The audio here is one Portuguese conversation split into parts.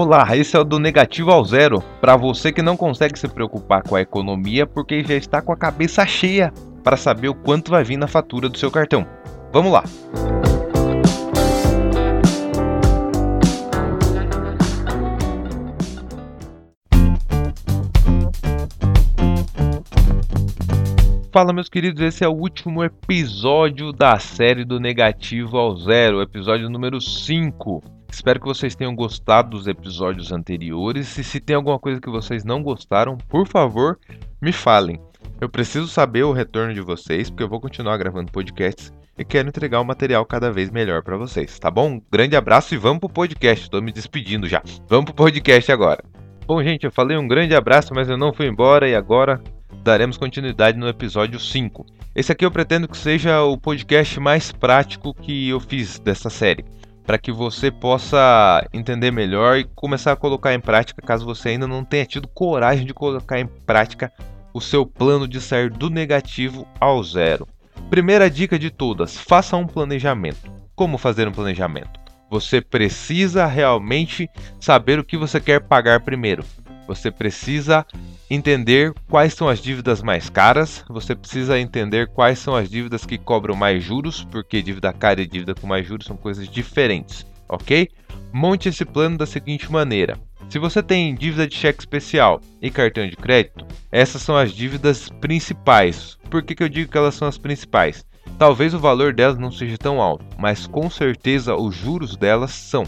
Olá, esse é o do Negativo ao Zero, para você que não consegue se preocupar com a economia porque já está com a cabeça cheia para saber o quanto vai vir na fatura do seu cartão. Vamos lá! Fala meus queridos, esse é o último episódio da série do Negativo ao Zero, episódio número 5. Espero que vocês tenham gostado dos episódios anteriores e se tem alguma coisa que vocês não gostaram, por favor, me falem. Eu preciso saber o retorno de vocês, porque eu vou continuar gravando podcasts e quero entregar um material cada vez melhor para vocês, tá bom? Um grande abraço e vamos pro podcast. Estou me despedindo já. Vamos pro podcast agora. Bom, gente, eu falei um grande abraço, mas eu não fui embora e agora daremos continuidade no episódio 5. Esse aqui eu pretendo que seja o podcast mais prático que eu fiz dessa série, para que você possa entender melhor e começar a colocar em prática, caso você ainda não tenha tido coragem de colocar em prática o seu plano de sair do negativo ao zero. Primeira dica de todas: faça um planejamento. Como fazer um planejamento? Você precisa realmente saber o que você quer pagar primeiro. Você precisa entender quais são as dívidas mais caras, você precisa entender quais são as dívidas que cobram mais juros, porque dívida cara e dívida com mais juros são coisas diferentes, ok? Monte esse plano da seguinte maneira: se você tem dívida de cheque especial e cartão de crédito, essas são as dívidas principais. Por que, que eu digo que elas são as principais? Talvez o valor delas não seja tão alto, mas com certeza os juros delas são.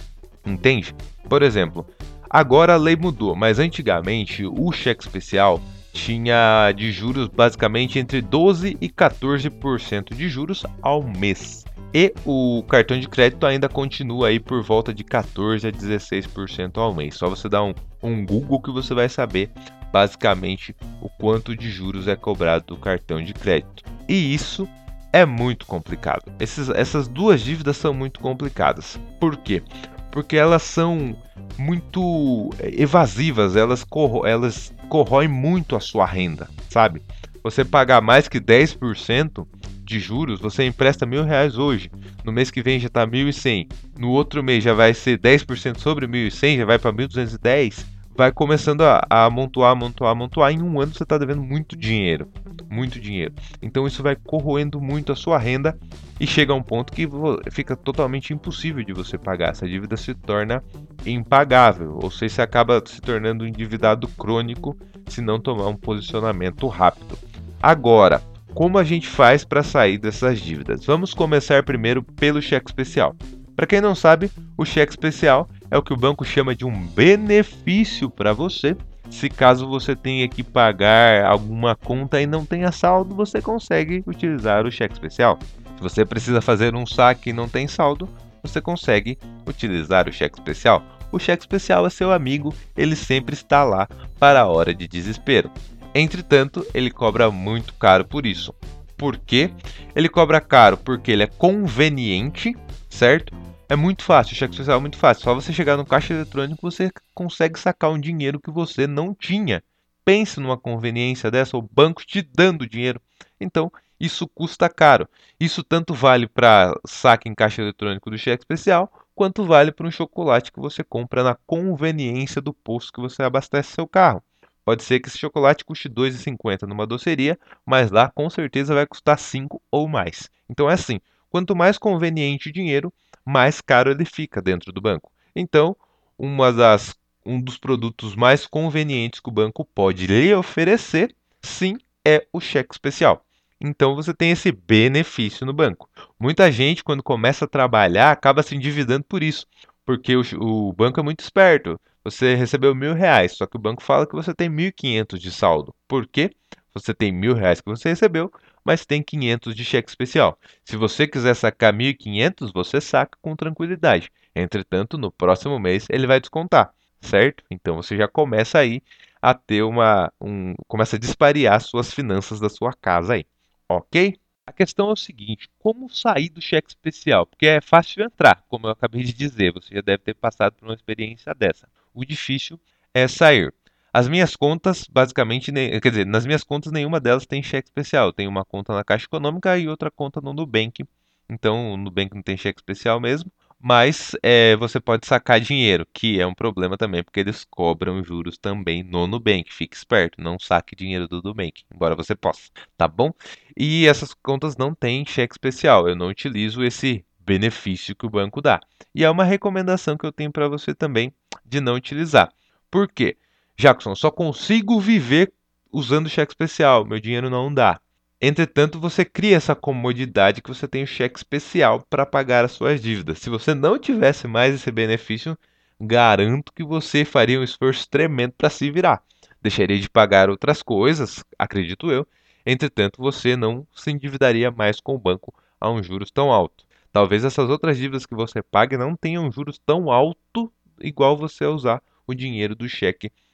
Entende? Por exemplo, Agora a lei mudou, mas antigamente o cheque especial tinha de juros basicamente entre 12 e 14% de juros ao mês. E o cartão de crédito ainda continua aí por volta de 14 a 16% ao mês. Só você dar um, um Google que você vai saber basicamente o quanto de juros é cobrado do cartão de crédito. E isso é muito complicado. Esses, essas duas dívidas são muito complicadas. Por quê? Porque elas são muito é, evasivas, elas, corro elas corroem muito a sua renda, sabe? Você pagar mais que 10% de juros, você empresta mil reais hoje, no mês que vem já está 1.100, no outro mês já vai ser 10% sobre 1.100, já vai para 1.210, vai começando a, a amontoar, amontoar, amontoar, em um ano você está devendo muito dinheiro muito dinheiro. Então isso vai corroendo muito a sua renda e chega a um ponto que fica totalmente impossível de você pagar. Essa dívida se torna impagável, ou seja, você acaba se tornando um endividado crônico se não tomar um posicionamento rápido. Agora, como a gente faz para sair dessas dívidas? Vamos começar primeiro pelo cheque especial. Para quem não sabe, o cheque especial é o que o banco chama de um benefício para você se caso você tenha que pagar alguma conta e não tenha saldo, você consegue utilizar o cheque especial. Se você precisa fazer um saque e não tem saldo, você consegue utilizar o cheque especial. O cheque especial é seu amigo, ele sempre está lá para a hora de desespero. Entretanto, ele cobra muito caro por isso. Por quê? Ele cobra caro porque ele é conveniente, certo? É muito fácil, cheque especial é muito fácil. Só você chegar no caixa eletrônico você consegue sacar um dinheiro que você não tinha. Pense numa conveniência dessa, o banco te dando dinheiro. Então, isso custa caro. Isso tanto vale para saque em caixa eletrônico do cheque especial, quanto vale para um chocolate que você compra na conveniência do posto que você abastece seu carro. Pode ser que esse chocolate custe R$ 2,50 numa doceria, mas lá com certeza vai custar 5 ou mais. Então é assim, quanto mais conveniente o dinheiro, mais caro ele fica dentro do banco. Então, uma das, um dos produtos mais convenientes que o banco pode lhe oferecer, sim, é o cheque especial. Então você tem esse benefício no banco. Muita gente, quando começa a trabalhar, acaba se endividando por isso, porque o, o banco é muito esperto. Você recebeu mil reais, só que o banco fala que você tem mil e quinhentos de saldo. Por quê? Você tem mil reais que você recebeu, mas tem 500 de cheque especial. Se você quiser sacar 1.500, você saca com tranquilidade. Entretanto, no próximo mês ele vai descontar, certo? Então você já começa aí a ter uma. Um, começa a disparear suas finanças da sua casa aí, ok? A questão é o seguinte: como sair do cheque especial? Porque é fácil entrar, como eu acabei de dizer, você já deve ter passado por uma experiência dessa. O difícil é sair. As minhas contas, basicamente, quer dizer, nas minhas contas nenhuma delas tem cheque especial. Tem uma conta na Caixa Econômica e outra conta no Nubank. Então, o Nubank não tem cheque especial mesmo, mas é, você pode sacar dinheiro, que é um problema também, porque eles cobram juros também no Nubank. Fique esperto, não saque dinheiro do Nubank, embora você possa, tá bom? E essas contas não têm cheque especial, eu não utilizo esse benefício que o banco dá. E é uma recomendação que eu tenho para você também de não utilizar. Por quê? Jackson, só consigo viver usando cheque especial, meu dinheiro não dá. Entretanto, você cria essa comodidade que você tem o cheque especial para pagar as suas dívidas. Se você não tivesse mais esse benefício, garanto que você faria um esforço tremendo para se virar. Deixaria de pagar outras coisas, acredito eu. Entretanto, você não se endividaria mais com o banco a um juros tão alto. Talvez essas outras dívidas que você pague não tenham juros tão alto igual você usar o dinheiro do cheque especial.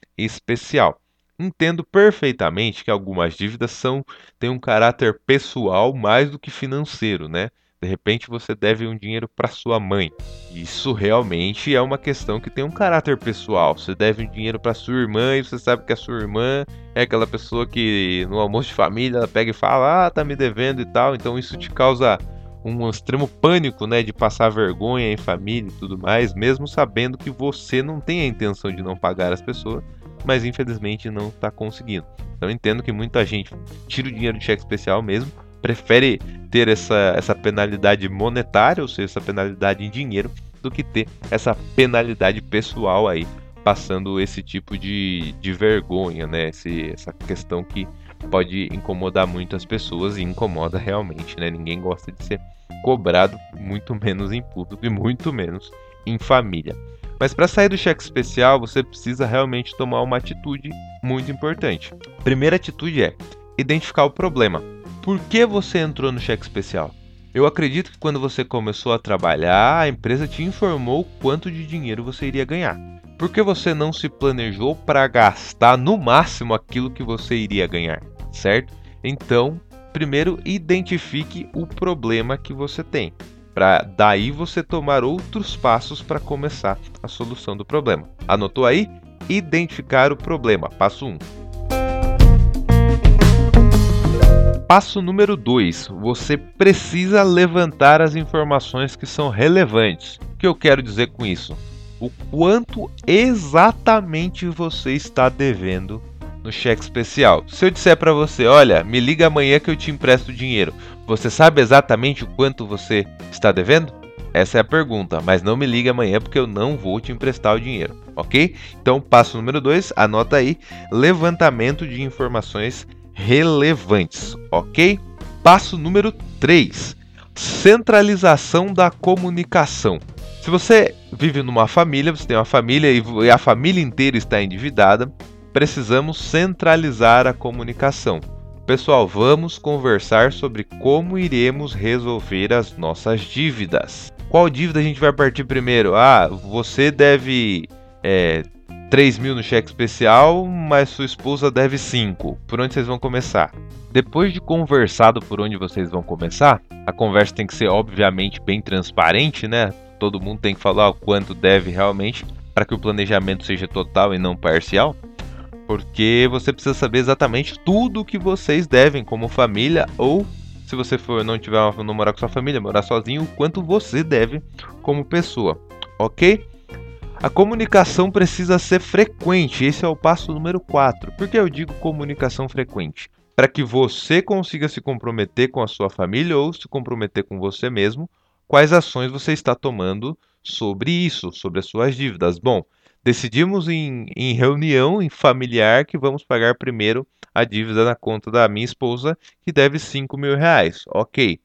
Entendo perfeitamente que algumas dívidas são têm um caráter pessoal mais do que financeiro, né? De repente você deve um dinheiro para sua mãe. Isso realmente é uma questão que tem um caráter pessoal. Você deve um dinheiro para sua irmã e você sabe que a sua irmã é aquela pessoa que no almoço de família ela pega e fala: "Ah, tá me devendo" e tal. Então isso te causa um extremo pânico, né, de passar vergonha em família e tudo mais, mesmo sabendo que você não tem a intenção de não pagar as pessoas mas infelizmente não está conseguindo. Então entendo que muita gente tira o dinheiro de cheque especial mesmo, prefere ter essa, essa penalidade monetária, ou seja, essa penalidade em dinheiro, do que ter essa penalidade pessoal aí, passando esse tipo de, de vergonha, né? Esse, essa questão que pode incomodar muitas pessoas e incomoda realmente, né? Ninguém gosta de ser cobrado, muito menos em público e muito menos em família. Mas para sair do cheque especial, você precisa realmente tomar uma atitude muito importante. Primeira atitude é identificar o problema. Por que você entrou no cheque especial? Eu acredito que quando você começou a trabalhar, a empresa te informou quanto de dinheiro você iria ganhar. Por que você não se planejou para gastar no máximo aquilo que você iria ganhar, certo? Então, primeiro identifique o problema que você tem para daí você tomar outros passos para começar a solução do problema. Anotou aí? Identificar o problema. Passo 1. Um. Passo número 2. Você precisa levantar as informações que são relevantes. O que eu quero dizer com isso? O quanto exatamente você está devendo no cheque especial. Se eu disser para você, olha, me liga amanhã que eu te empresto dinheiro, você sabe exatamente o quanto você está devendo? Essa é a pergunta, mas não me ligue amanhã porque eu não vou te emprestar o dinheiro, ok? Então, passo número 2, anota aí: levantamento de informações relevantes, ok? Passo número 3, centralização da comunicação. Se você vive numa família, você tem uma família e a família inteira está endividada, precisamos centralizar a comunicação. Pessoal, vamos conversar sobre como iremos resolver as nossas dívidas. Qual dívida a gente vai partir primeiro? Ah, você deve é, 3 mil no cheque especial, mas sua esposa deve 5. Por onde vocês vão começar? Depois de conversado por onde vocês vão começar, a conversa tem que ser obviamente bem transparente, né? Todo mundo tem que falar o quanto deve realmente para que o planejamento seja total e não parcial porque você precisa saber exatamente tudo o que vocês devem como família ou se você for não tiver não morar com sua família, morar sozinho, o quanto você deve como pessoa, ok? A comunicação precisa ser frequente, esse é o passo número 4. Por que eu digo comunicação frequente? Para que você consiga se comprometer com a sua família ou se comprometer com você mesmo, quais ações você está tomando sobre isso, sobre as suas dívidas. Bom, Decidimos em, em reunião em familiar que vamos pagar primeiro a dívida na conta da minha esposa, que deve 5 mil reais. Ok.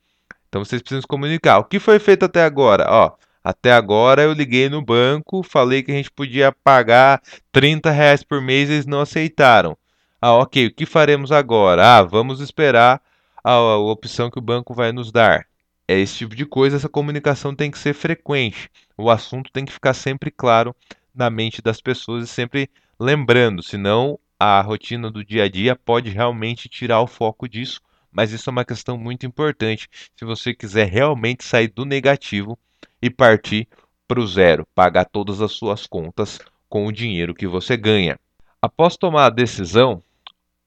Então vocês precisam comunicar. O que foi feito até agora? Ó, até agora eu liguei no banco, falei que a gente podia pagar 30 reais por mês, eles não aceitaram. Ah, ok. O que faremos agora? Ah, vamos esperar a, a opção que o banco vai nos dar. É esse tipo de coisa, essa comunicação tem que ser frequente. O assunto tem que ficar sempre claro na mente das pessoas e sempre lembrando, senão a rotina do dia a dia pode realmente tirar o foco disso, mas isso é uma questão muito importante se você quiser realmente sair do negativo e partir para o zero, pagar todas as suas contas com o dinheiro que você ganha. Após tomar a decisão,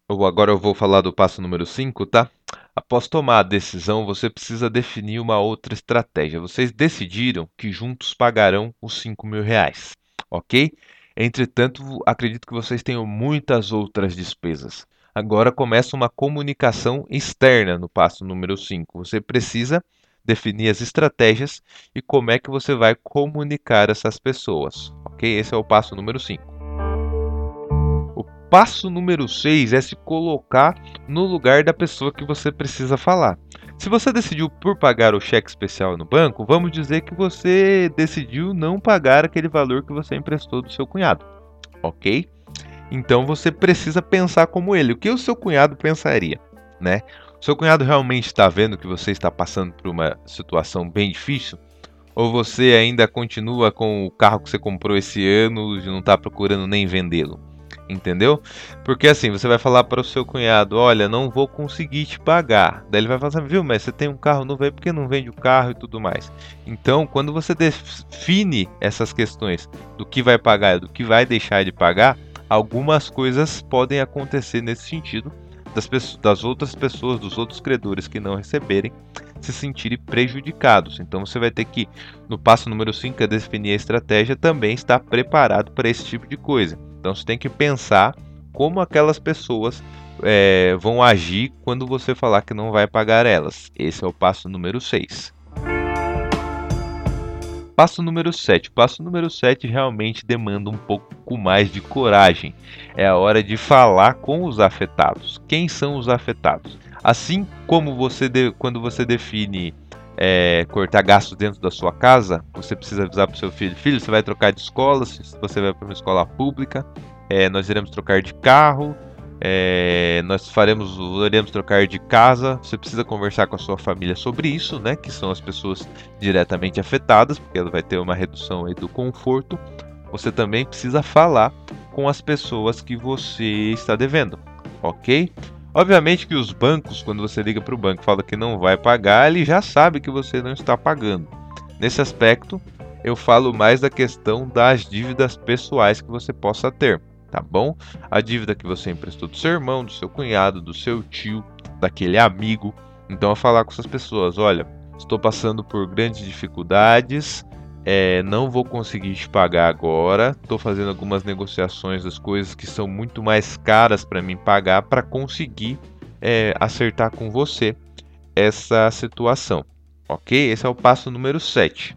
agora eu vou falar do passo número 5, tá? Após tomar a decisão, você precisa definir uma outra estratégia. Vocês decidiram que juntos pagarão os 5 mil reais, ok? Entretanto, acredito que vocês tenham muitas outras despesas. Agora começa uma comunicação externa no passo número 5. Você precisa definir as estratégias e como é que você vai comunicar essas pessoas, ok? Esse é o passo número 5. O passo número 6 é se colocar no lugar da pessoa que você precisa falar. Se você decidiu por pagar o cheque especial no banco, vamos dizer que você decidiu não pagar aquele valor que você emprestou do seu cunhado, ok? Então você precisa pensar como ele. O que o seu cunhado pensaria, né? Seu cunhado realmente está vendo que você está passando por uma situação bem difícil? Ou você ainda continua com o carro que você comprou esse ano e não está procurando nem vendê-lo? Entendeu? Porque assim, você vai falar para o seu cunhado: Olha, não vou conseguir te pagar. Daí ele vai falar assim: Viu, mas você tem um carro novo aí, por que não vende o carro e tudo mais? Então, quando você define essas questões do que vai pagar e do que vai deixar de pagar, algumas coisas podem acontecer nesse sentido das, pessoas, das outras pessoas, dos outros credores que não receberem, se sentirem prejudicados. Então você vai ter que, no passo número 5, é definir a estratégia, também estar preparado para esse tipo de coisa. Então você tem que pensar como aquelas pessoas é, vão agir quando você falar que não vai pagar elas. Esse é o passo número 6. Passo número 7. Passo número 7 realmente demanda um pouco mais de coragem. É a hora de falar com os afetados. Quem são os afetados? Assim como você de, quando você define é, cortar gastos dentro da sua casa, você precisa avisar para o seu filho: filho, você vai trocar de escola, se você vai para uma escola pública, é, nós iremos trocar de carro, é, nós faremos, iremos trocar de casa. Você precisa conversar com a sua família sobre isso, né? Que são as pessoas diretamente afetadas, porque ela vai ter uma redução aí do conforto. Você também precisa falar com as pessoas que você está devendo, ok? Obviamente que os bancos, quando você liga para o banco e fala que não vai pagar, ele já sabe que você não está pagando. Nesse aspecto, eu falo mais da questão das dívidas pessoais que você possa ter tá bom? A dívida que você emprestou do seu irmão, do seu cunhado, do seu tio, daquele amigo. Então, a falar com essas pessoas: olha, estou passando por grandes dificuldades, é, não vou conseguir te pagar agora, estou fazendo algumas negociações das coisas que são muito mais caras para mim pagar para conseguir é, acertar com você essa situação. Ok? Esse é o passo número 7.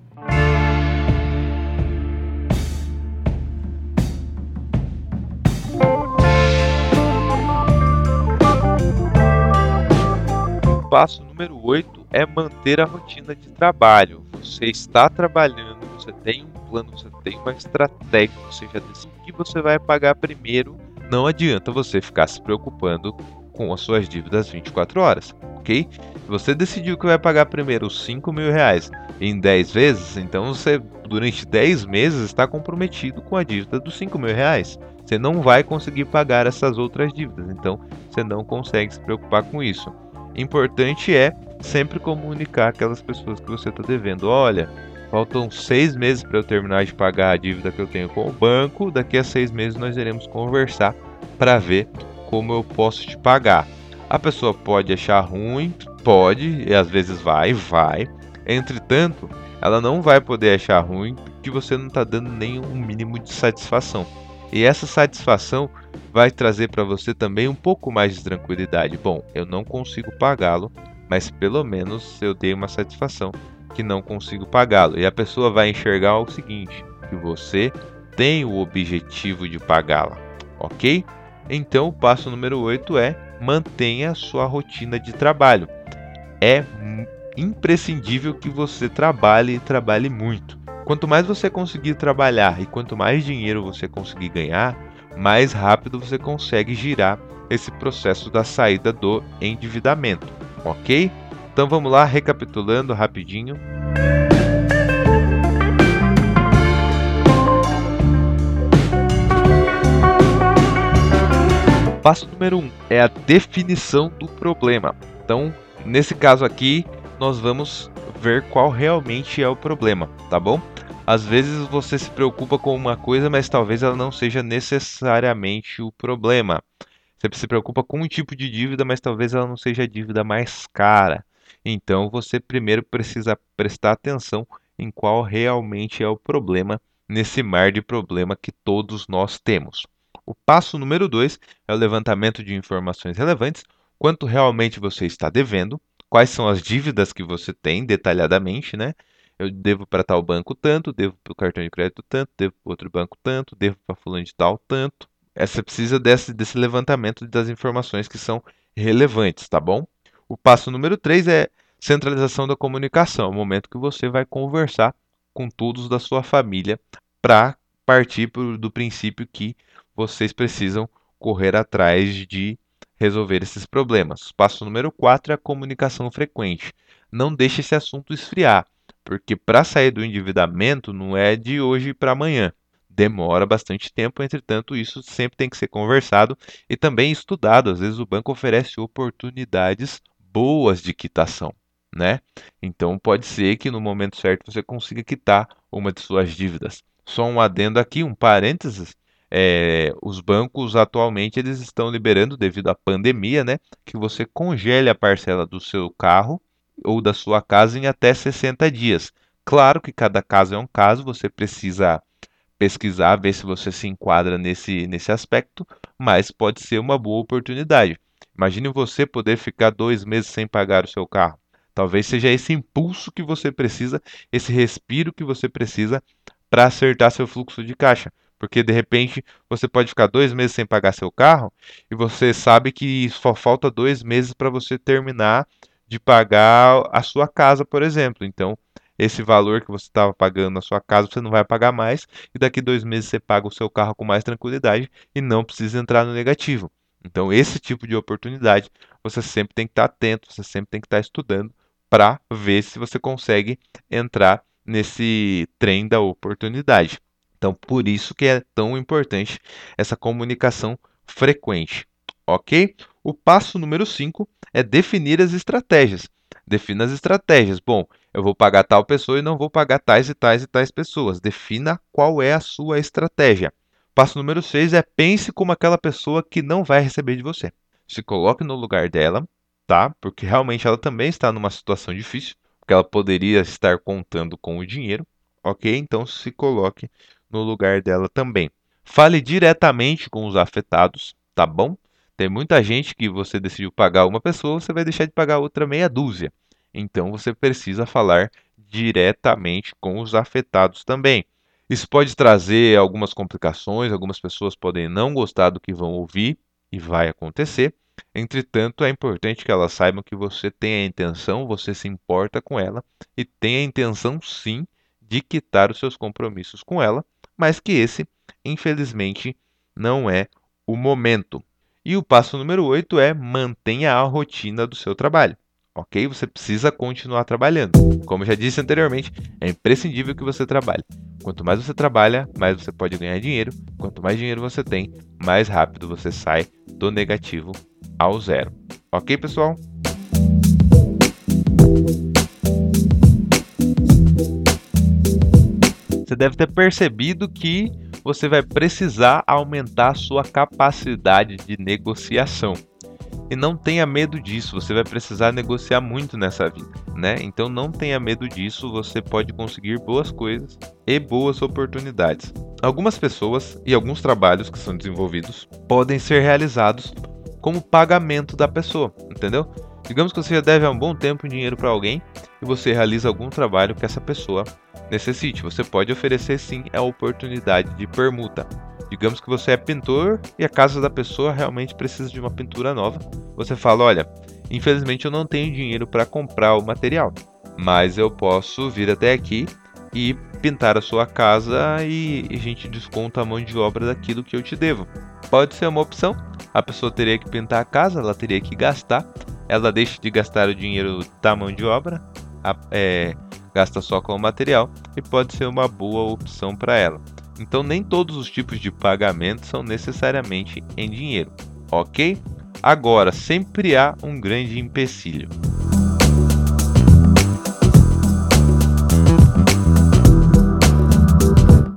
passo número 8 é manter a rotina de trabalho. Você está trabalhando, você tem um plano, você tem uma estratégia, você já decidiu que você vai pagar primeiro. Não adianta você ficar se preocupando com as suas dívidas 24 horas, ok? Você decidiu que vai pagar primeiro os 5 mil reais em 10 vezes, então você durante 10 meses está comprometido com a dívida dos 5 mil reais. Você não vai conseguir pagar essas outras dívidas, então você não consegue se preocupar com isso. Importante é sempre comunicar aquelas pessoas que você está devendo. Olha, faltam seis meses para eu terminar de pagar a dívida que eu tenho com o banco. Daqui a seis meses nós iremos conversar para ver como eu posso te pagar. A pessoa pode achar ruim, pode, e às vezes vai, vai. Entretanto, ela não vai poder achar ruim que você não está dando nenhum mínimo de satisfação. E essa satisfação vai trazer para você também um pouco mais de tranquilidade. Bom, eu não consigo pagá-lo, mas pelo menos eu dei uma satisfação que não consigo pagá-lo. E a pessoa vai enxergar o seguinte: que você tem o objetivo de pagá-la, ok? Então, o passo número 8 é mantenha a sua rotina de trabalho. É imprescindível que você trabalhe e trabalhe muito. Quanto mais você conseguir trabalhar e quanto mais dinheiro você conseguir ganhar, mais rápido você consegue girar esse processo da saída do endividamento, ok? Então vamos lá, recapitulando rapidinho. Passo número 1 um é a definição do problema. Então, nesse caso aqui, nós vamos ver qual realmente é o problema, tá bom? Às vezes você se preocupa com uma coisa, mas talvez ela não seja necessariamente o problema. Você se preocupa com um tipo de dívida, mas talvez ela não seja a dívida mais cara. Então você primeiro precisa prestar atenção em qual realmente é o problema nesse mar de problema que todos nós temos. O passo número dois é o levantamento de informações relevantes, quanto realmente você está devendo, quais são as dívidas que você tem detalhadamente, né? Eu devo para tal banco tanto, devo para o cartão de crédito tanto, devo para outro banco tanto, devo para fulano de tal tanto. Essa precisa desse, desse levantamento das informações que são relevantes, tá bom? O passo número 3 é centralização da comunicação, é o momento que você vai conversar com todos da sua família para partir do princípio que vocês precisam correr atrás de resolver esses problemas. Passo número 4 é a comunicação frequente. Não deixe esse assunto esfriar, porque para sair do endividamento não é de hoje para amanhã. Demora bastante tempo, entretanto, isso sempre tem que ser conversado e também estudado. Às vezes o banco oferece oportunidades boas de quitação, né? Então pode ser que no momento certo você consiga quitar uma de suas dívidas. Só um adendo aqui, um parênteses, é, os bancos atualmente eles estão liberando devido à pandemia, né, que você congele a parcela do seu carro ou da sua casa em até 60 dias. Claro que cada caso é um caso, você precisa pesquisar, ver se você se enquadra nesse, nesse aspecto, mas pode ser uma boa oportunidade. Imagine você poder ficar dois meses sem pagar o seu carro. Talvez seja esse impulso que você precisa, esse respiro que você precisa para acertar seu fluxo de caixa. Porque de repente você pode ficar dois meses sem pagar seu carro e você sabe que só falta dois meses para você terminar de pagar a sua casa, por exemplo. Então, esse valor que você estava pagando na sua casa você não vai pagar mais e daqui dois meses você paga o seu carro com mais tranquilidade e não precisa entrar no negativo. Então, esse tipo de oportunidade você sempre tem que estar atento, você sempre tem que estar estudando para ver se você consegue entrar nesse trem da oportunidade. Então, por isso que é tão importante essa comunicação frequente, ok? O passo número 5 é definir as estratégias. Defina as estratégias. Bom, eu vou pagar tal pessoa e não vou pagar tais e tais e tais pessoas. Defina qual é a sua estratégia. Passo número 6 é pense como aquela pessoa que não vai receber de você. Se coloque no lugar dela, tá? Porque realmente ela também está numa situação difícil, porque ela poderia estar contando com o dinheiro, ok? Então se coloque no lugar dela também. Fale diretamente com os afetados, tá bom? Tem muita gente que você decidiu pagar uma pessoa, você vai deixar de pagar outra meia dúzia. Então você precisa falar diretamente com os afetados também. Isso pode trazer algumas complicações, algumas pessoas podem não gostar do que vão ouvir e vai acontecer. Entretanto, é importante que elas saibam que você tem a intenção, você se importa com ela e tem a intenção sim de quitar os seus compromissos com ela mas que esse, infelizmente, não é o momento. E o passo número 8 é mantenha a rotina do seu trabalho. Ok? Você precisa continuar trabalhando. Como já disse anteriormente, é imprescindível que você trabalhe. Quanto mais você trabalha, mais você pode ganhar dinheiro. Quanto mais dinheiro você tem, mais rápido você sai do negativo ao zero. Ok, pessoal? Você deve ter percebido que você vai precisar aumentar a sua capacidade de negociação. E não tenha medo disso, você vai precisar negociar muito nessa vida, né? Então não tenha medo disso, você pode conseguir boas coisas e boas oportunidades. Algumas pessoas e alguns trabalhos que são desenvolvidos podem ser realizados como pagamento da pessoa, entendeu? Digamos que você já deve há um bom tempo dinheiro para alguém e você realiza algum trabalho que essa pessoa necessite. Você pode oferecer sim a oportunidade de permuta. Digamos que você é pintor e a casa da pessoa realmente precisa de uma pintura nova. Você fala: Olha, infelizmente eu não tenho dinheiro para comprar o material, mas eu posso vir até aqui e pintar a sua casa e a gente desconta a mão de obra daquilo que eu te devo. Pode ser uma opção. A pessoa teria que pintar a casa, ela teria que gastar, ela deixa de gastar o dinheiro da mão de obra, é, gasta só com o material e pode ser uma boa opção para ela. Então, nem todos os tipos de pagamento são necessariamente em dinheiro, ok? Agora, sempre há um grande empecilho.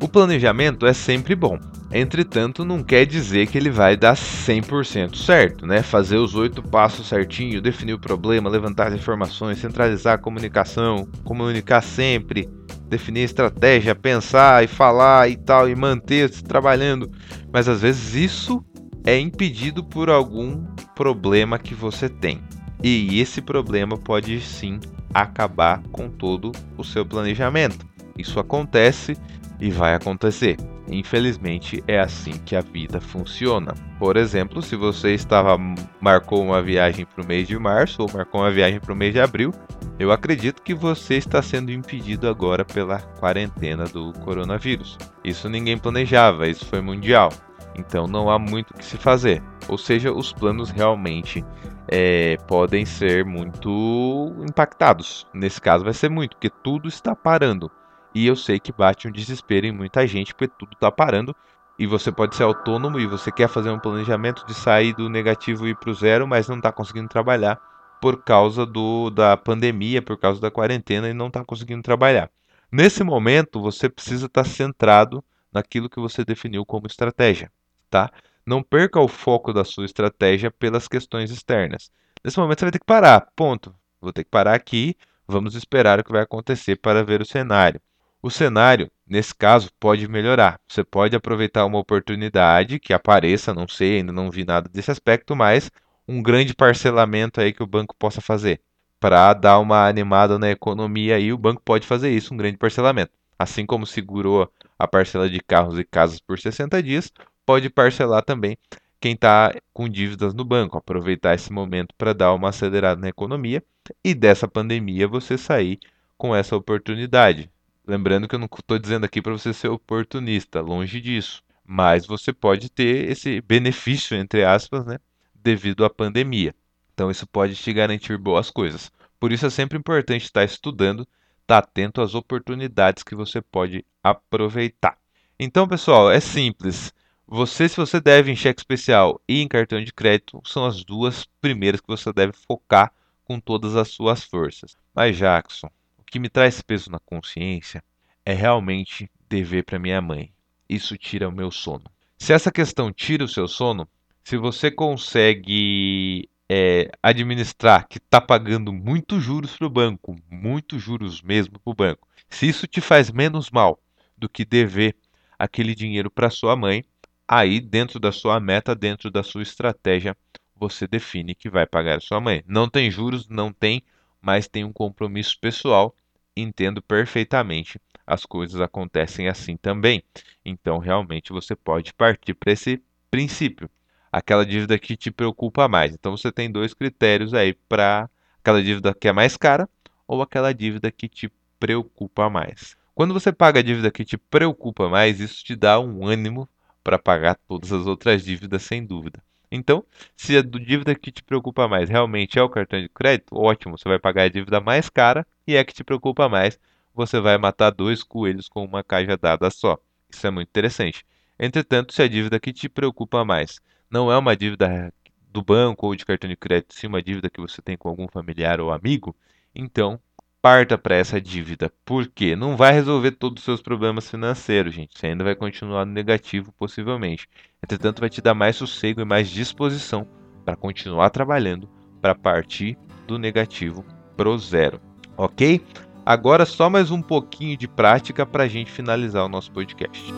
O planejamento é sempre bom. Entretanto, não quer dizer que ele vai dar 100% certo, né? Fazer os oito passos certinho, definir o problema, levantar as informações, centralizar a comunicação, comunicar sempre, definir estratégia, pensar e falar e tal, e manter-se trabalhando. Mas às vezes isso é impedido por algum problema que você tem. E esse problema pode sim acabar com todo o seu planejamento. Isso acontece e vai acontecer. Infelizmente é assim que a vida funciona. Por exemplo, se você estava marcou uma viagem para o mês de março ou marcou uma viagem para o mês de abril, eu acredito que você está sendo impedido agora pela quarentena do coronavírus. Isso ninguém planejava, isso foi mundial. Então não há muito o que se fazer. Ou seja, os planos realmente é, podem ser muito impactados. Nesse caso vai ser muito, porque tudo está parando. E eu sei que bate um desespero em muita gente, porque tudo está parando. E você pode ser autônomo e você quer fazer um planejamento de sair do negativo e ir para o zero, mas não está conseguindo trabalhar por causa do, da pandemia, por causa da quarentena e não está conseguindo trabalhar. Nesse momento, você precisa estar tá centrado naquilo que você definiu como estratégia, tá? Não perca o foco da sua estratégia pelas questões externas. Nesse momento você vai ter que parar, ponto. Vou ter que parar aqui, vamos esperar o que vai acontecer para ver o cenário. O cenário, nesse caso, pode melhorar. Você pode aproveitar uma oportunidade que apareça, não sei, ainda não vi nada desse aspecto, mas um grande parcelamento aí que o banco possa fazer. Para dar uma animada na economia aí, o banco pode fazer isso, um grande parcelamento. Assim como segurou a parcela de carros e casas por 60 dias, pode parcelar também quem está com dívidas no banco, aproveitar esse momento para dar uma acelerada na economia e dessa pandemia você sair com essa oportunidade. Lembrando que eu não estou dizendo aqui para você ser oportunista, longe disso. Mas você pode ter esse benefício, entre aspas, né, devido à pandemia. Então isso pode te garantir boas coisas. Por isso é sempre importante estar estudando, estar atento às oportunidades que você pode aproveitar. Então, pessoal, é simples. Você, se você deve em cheque especial e em cartão de crédito, são as duas primeiras que você deve focar com todas as suas forças. Mas, Jackson, que me traz peso na consciência é realmente dever para minha mãe. Isso tira o meu sono. Se essa questão tira o seu sono, se você consegue é, administrar que está pagando muitos juros para o banco, muitos juros mesmo para o banco, se isso te faz menos mal do que dever aquele dinheiro para sua mãe, aí dentro da sua meta, dentro da sua estratégia, você define que vai pagar a sua mãe. Não tem juros, não tem, mas tem um compromisso pessoal entendo perfeitamente. As coisas acontecem assim também. Então, realmente, você pode partir para esse princípio. Aquela dívida que te preocupa mais. Então, você tem dois critérios aí para aquela dívida que é mais cara ou aquela dívida que te preocupa mais. Quando você paga a dívida que te preocupa mais, isso te dá um ânimo para pagar todas as outras dívidas, sem dúvida. Então, se a dívida que te preocupa mais realmente é o cartão de crédito, ótimo, você vai pagar a dívida mais cara e é que te preocupa mais, você vai matar dois coelhos com uma cajadada só. Isso é muito interessante. Entretanto, se a dívida que te preocupa mais não é uma dívida do banco ou de cartão de crédito, sim uma dívida que você tem com algum familiar ou amigo, então parta para essa dívida. Por quê? Não vai resolver todos os seus problemas financeiros, gente. Você ainda vai continuar no negativo, possivelmente. Entretanto, vai te dar mais sossego e mais disposição para continuar trabalhando para partir do negativo pro zero. Ok? Agora só mais um pouquinho de prática para a gente finalizar o nosso podcast.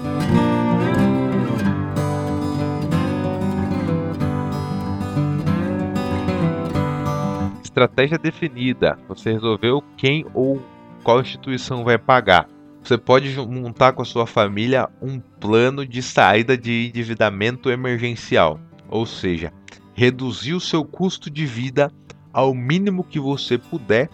Estratégia definida, você resolveu quem ou qual instituição vai pagar. Você pode montar com a sua família um plano de saída de endividamento emergencial, ou seja, reduzir o seu custo de vida ao mínimo que você puder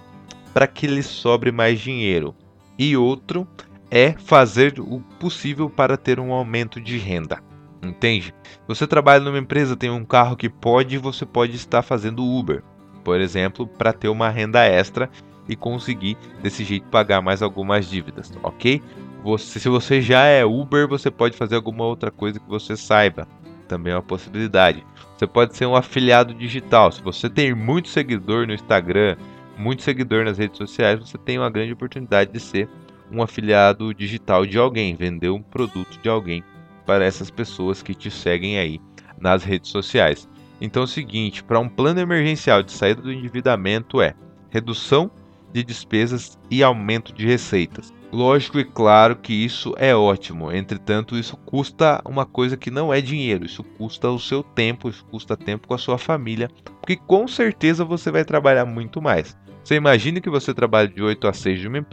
para que lhe sobre mais dinheiro. E outro é fazer o possível para ter um aumento de renda. Entende? Você trabalha numa empresa, tem um carro que pode, você pode estar fazendo Uber por exemplo, para ter uma renda extra e conseguir desse jeito pagar mais algumas dívidas, ok? Você, se você já é Uber, você pode fazer alguma outra coisa que você saiba. Também é uma possibilidade. Você pode ser um afiliado digital. Se você tem muito seguidor no Instagram, muito seguidor nas redes sociais, você tem uma grande oportunidade de ser um afiliado digital de alguém, vender um produto de alguém para essas pessoas que te seguem aí nas redes sociais. Então é o seguinte, para um plano emergencial de saída do endividamento é redução de despesas e aumento de receitas. Lógico e claro que isso é ótimo, entretanto, isso custa uma coisa que não é dinheiro, isso custa o seu tempo, isso custa tempo com a sua família, porque com certeza você vai trabalhar muito mais. Você imagina que você trabalha de 8 a 6 uma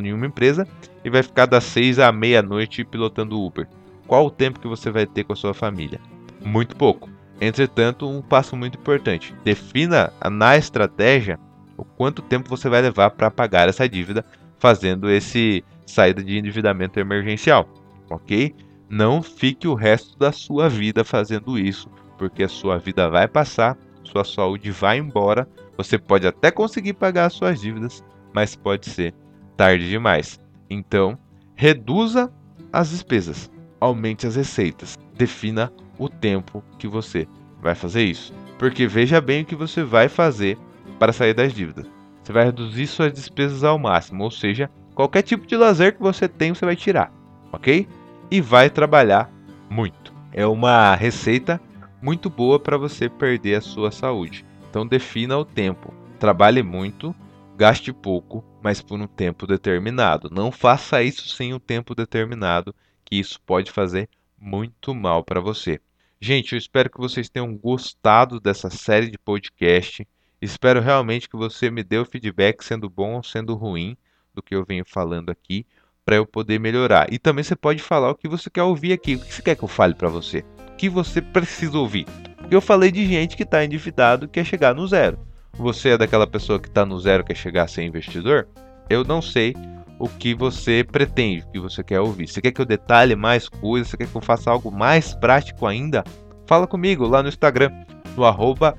em uma empresa e vai ficar das 6 à meia-noite pilotando Uber. Qual o tempo que você vai ter com a sua família? Muito pouco. Entretanto, um passo muito importante: defina na estratégia o quanto tempo você vai levar para pagar essa dívida fazendo esse saída de endividamento emergencial, ok? Não fique o resto da sua vida fazendo isso, porque a sua vida vai passar, sua saúde vai embora você pode até conseguir pagar as suas dívidas, mas pode ser tarde demais. Então, reduza as despesas, aumente as receitas, defina o tempo que você vai fazer isso. Porque veja bem o que você vai fazer para sair das dívidas. Você vai reduzir suas despesas ao máximo, ou seja, qualquer tipo de lazer que você tem, você vai tirar, ok? E vai trabalhar muito. É uma receita muito boa para você perder a sua saúde. Então defina o tempo. Trabalhe muito, gaste pouco, mas por um tempo determinado. Não faça isso sem um tempo determinado, que isso pode fazer muito mal para você. Gente, eu espero que vocês tenham gostado dessa série de podcast. Espero realmente que você me dê o feedback, sendo bom ou sendo ruim, do que eu venho falando aqui, para eu poder melhorar. E também você pode falar o que você quer ouvir aqui. O que você quer que eu fale para você? O que você precisa ouvir? Eu falei de gente que está endividado quer chegar no zero. Você é daquela pessoa que está no zero quer chegar a ser investidor? Eu não sei o que você pretende, o que você quer ouvir. Você quer que eu detalhe mais coisas? Você quer que eu faça algo mais prático ainda? Fala comigo lá no Instagram, no arroba.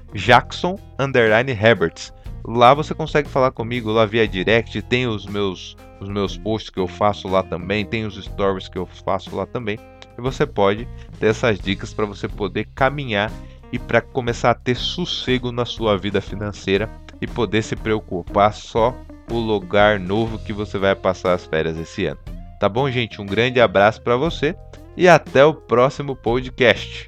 Lá você consegue falar comigo lá via direct, tem os meus, os meus posts que eu faço lá também, tem os stories que eu faço lá também. E você pode ter essas dicas para você poder caminhar e para começar a ter sossego na sua vida financeira e poder se preocupar só o lugar novo que você vai passar as férias esse ano. Tá bom, gente? Um grande abraço para você e até o próximo podcast.